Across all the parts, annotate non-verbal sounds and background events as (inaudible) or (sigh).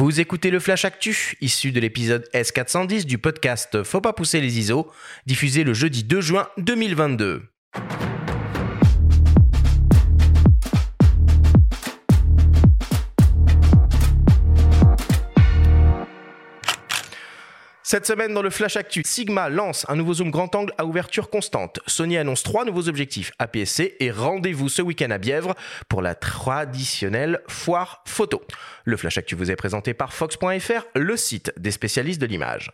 Vous écoutez le Flash Actu, issu de l'épisode S410 du podcast Faut pas pousser les ISO, diffusé le jeudi 2 juin 2022. Cette semaine dans le Flash Actu, Sigma lance un nouveau zoom grand angle à ouverture constante. Sony annonce trois nouveaux objectifs APS-C et rendez-vous ce week-end à Bièvre pour la traditionnelle foire photo. Le Flash Actu vous est présenté par Fox.fr, le site des spécialistes de l'image.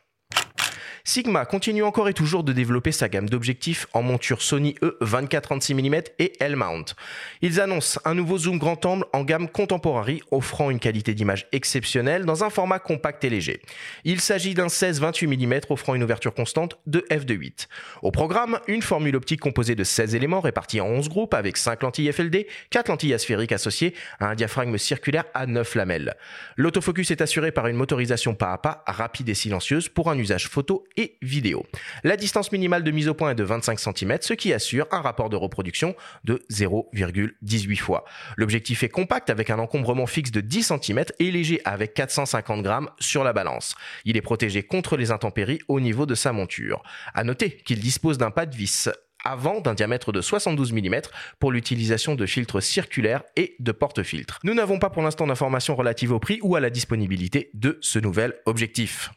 Sigma continue encore et toujours de développer sa gamme d'objectifs en monture Sony E 24-36 mm et L-mount. Ils annoncent un nouveau zoom grand angle en gamme contemporary offrant une qualité d'image exceptionnelle dans un format compact et léger. Il s'agit d'un 16-28 mm offrant une ouverture constante de f2.8. Au programme, une formule optique composée de 16 éléments répartis en 11 groupes avec 5 lentilles FLD, 4 lentilles asphériques associées à un diaphragme circulaire à 9 lamelles. L'autofocus est assuré par une motorisation pas à pas rapide et silencieuse pour un usage photo et vidéo. La distance minimale de mise au point est de 25 cm, ce qui assure un rapport de reproduction de 0,18 fois. L'objectif est compact avec un encombrement fixe de 10 cm et léger avec 450 grammes sur la balance. Il est protégé contre les intempéries au niveau de sa monture. À noter qu'il dispose d'un pas de vis avant d'un diamètre de 72 mm pour l'utilisation de filtres circulaires et de porte-filtres. Nous n'avons pas pour l'instant d'informations relatives au prix ou à la disponibilité de ce nouvel objectif.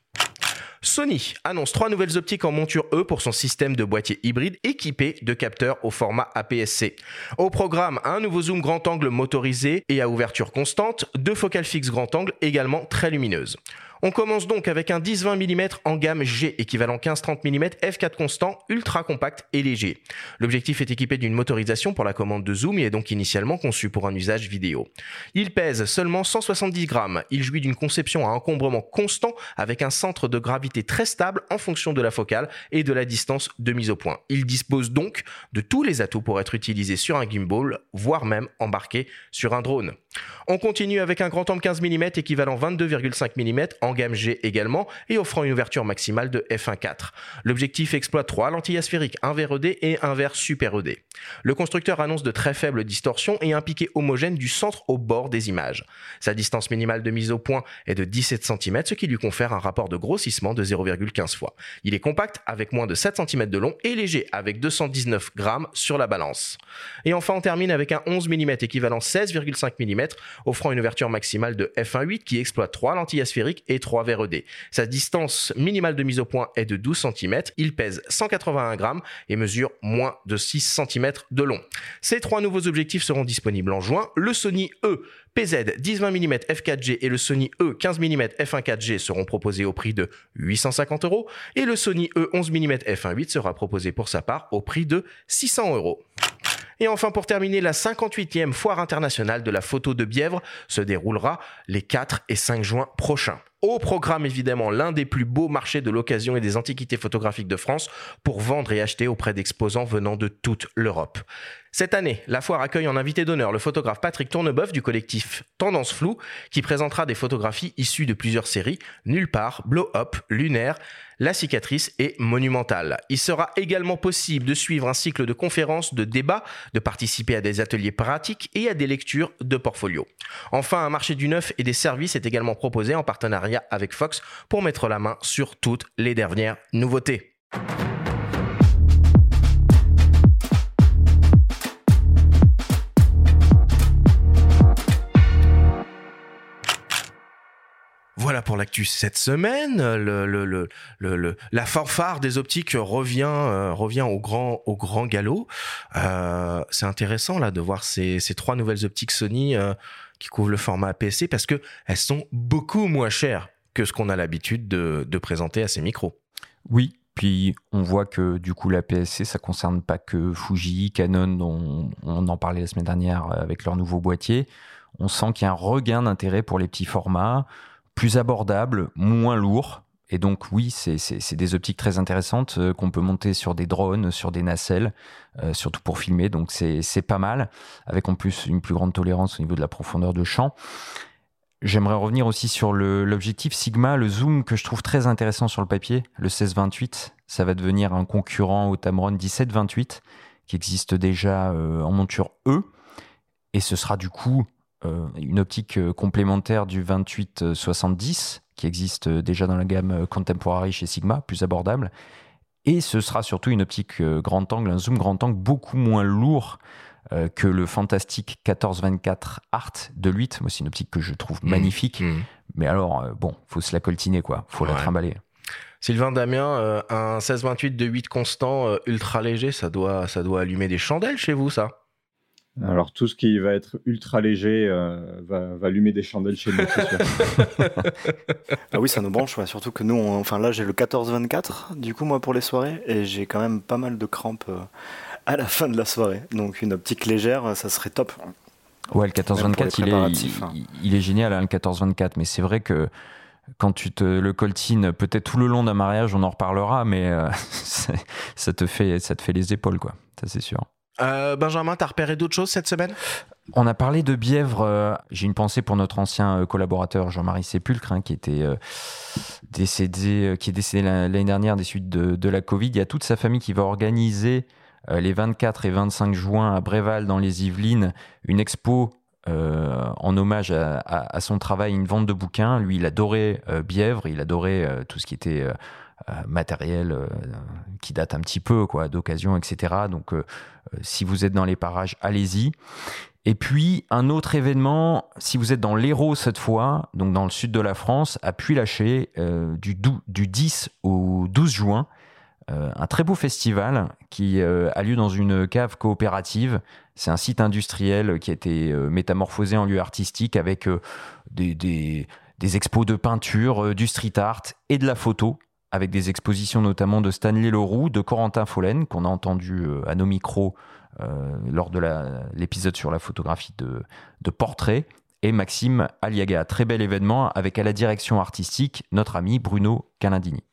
Sony annonce trois nouvelles optiques en monture E pour son système de boîtier hybride équipé de capteurs au format APS-C. Au programme, un nouveau zoom grand angle motorisé et à ouverture constante, deux focales fixes grand angle également très lumineuses. On commence donc avec un 10-20 mm en gamme G équivalent 15-30 mm f4 constant, ultra compact et léger. L'objectif est équipé d'une motorisation pour la commande de zoom et est donc initialement conçu pour un usage vidéo. Il pèse seulement 170 grammes. Il jouit d'une conception à encombrement constant avec un centre de gravité très stable en fonction de la focale et de la distance de mise au point. Il dispose donc de tous les atouts pour être utilisé sur un gimbal, voire même embarqué sur un drone. On continue avec un grand angle 15 mm équivalent 22,5 mm en gamme G également et offrant une ouverture maximale de f1.4. L'objectif exploite trois lentilles asphériques, un verre ED et un verre super ED. Le constructeur annonce de très faibles distorsions et un piqué homogène du centre au bord des images. Sa distance minimale de mise au point est de 17 cm, ce qui lui confère un rapport de grossissement de 0,15 fois. Il est compact avec moins de 7 cm de long et léger avec 219 grammes sur la balance. Et enfin, on termine avec un 11 mm équivalent 16,5 mm offrant une ouverture maximale de f1.8 qui exploite trois lentilles asphériques et 3 verres ED. Sa distance minimale de mise au point est de 12 cm, il pèse 181 grammes et mesure moins de 6 cm de long. Ces trois nouveaux objectifs seront disponibles en juin. Le Sony E PZ 10-20 mm f4G et le Sony E 15 mm f1.4G seront proposés au prix de 850 euros et le Sony E 11 mm f1.8 sera proposé pour sa part au prix de 600 euros. Et enfin, pour terminer, la 58e foire internationale de la photo de Bièvre se déroulera les 4 et 5 juin prochains. Au programme, évidemment, l'un des plus beaux marchés de l'occasion et des antiquités photographiques de France pour vendre et acheter auprès d'exposants venant de toute l'Europe. Cette année, la foire accueille en invité d'honneur le photographe Patrick Tourneboeuf du collectif Tendance Flou, qui présentera des photographies issues de plusieurs séries, Nulle part, Blow Up, Lunaire, La cicatrice et Monumentale. Il sera également possible de suivre un cycle de conférences, de débats, de participer à des ateliers pratiques et à des lectures de portfolio. Enfin, un marché du neuf et des services est également proposé en partenariat avec Fox pour mettre la main sur toutes les dernières nouveautés. Voilà pour l'actu cette semaine. La fanfare des optiques revient euh, au grand galop. Euh, c'est intéressant là de voir ces, trois nouvelles optiques Sony euh, qui couvrent le format APC parce que elles sont beaucoup moins chères que ce qu'on a l'habitude de, de présenter à ces micros. Oui, puis on voit que du coup la PSC, ça concerne pas que Fuji, Canon, on en parlait la semaine dernière avec leur nouveau boîtier. On sent qu'il y a un regain d'intérêt pour les petits formats plus abordable, moins lourd. Et donc oui, c'est des optiques très intéressantes euh, qu'on peut monter sur des drones, sur des nacelles, euh, surtout pour filmer. Donc c'est pas mal, avec en plus une plus grande tolérance au niveau de la profondeur de champ. J'aimerais revenir aussi sur l'objectif Sigma, le zoom que je trouve très intéressant sur le papier, le 1628. Ça va devenir un concurrent au Tamron 1728 qui existe déjà euh, en monture E. Et ce sera du coup une optique complémentaire du 28-70 qui existe déjà dans la gamme Contemporary chez Sigma, plus abordable. Et ce sera surtout une optique grand angle, un zoom grand angle beaucoup moins lourd que le fantastique 14-24 Art de 8. Moi, c'est une optique que je trouve mmh. magnifique. Mmh. Mais alors, bon, faut se la coltiner, quoi. Faut la trimballer. Sylvain Damien, euh, un 16-28 de 8 constant euh, ultra léger, ça doit, ça doit allumer des chandelles chez vous, ça? Alors tout ce qui va être ultra léger euh, va, allumer des chandelles chez nous, c'est sûr. (laughs) ah oui, ça nous branche, surtout que nous, enfin là j'ai le 14-24 du coup moi pour les soirées et j'ai quand même pas mal de crampes à la fin de la soirée. Donc une optique légère, ça serait top. Ouais, le 14-24, il, est, hein. il, est génial, hein, le 14-24, mais c'est vrai que quand tu te le coltines, peut-être tout le long d'un mariage, on en reparlera, mais euh, (laughs) ça, te fait, ça te fait les épaules, quoi. Ça, c'est sûr. Euh, Benjamin, t'as repéré d'autres choses cette semaine? On a parlé de Bièvre. Euh, j'ai une pensée pour notre ancien collaborateur Jean-Marie Sépulcre, hein, qui était décédé, qui est décédé l'année dernière des suites de, la Covid. Il y a toute sa famille qui va organiser les 24 et 25 juin à Bréval, dans les Yvelines, une expo euh, en hommage à, son travail, une vente de bouquins. Lui, il adorait euh, Bièvre, il adorait euh, tout ce qui était matériel qui date un petit peu, quoi, d'occasion, etc. Donc, si vous êtes dans les parages, allez-y. Et puis, un autre événement, si vous êtes dans l'Hérault cette fois, donc dans le sud de la France, à Puy-Laché, du, du 10 au 12 juin, euh, un très beau festival qui euh, a lieu dans une cave coopérative. C'est un site industriel qui a été euh, métamorphosé en lieu artistique avec des, des, expos de peinture, du street art et de la photo, avec des expositions notamment de Stanley Leroux, de Corentin Follen, qu'on a entendu à nos micros lors de l'épisode sur la photographie de, de portrait, et Maxime Aliaga. Très bel événement avec à la direction artistique notre ami Bruno Calindini.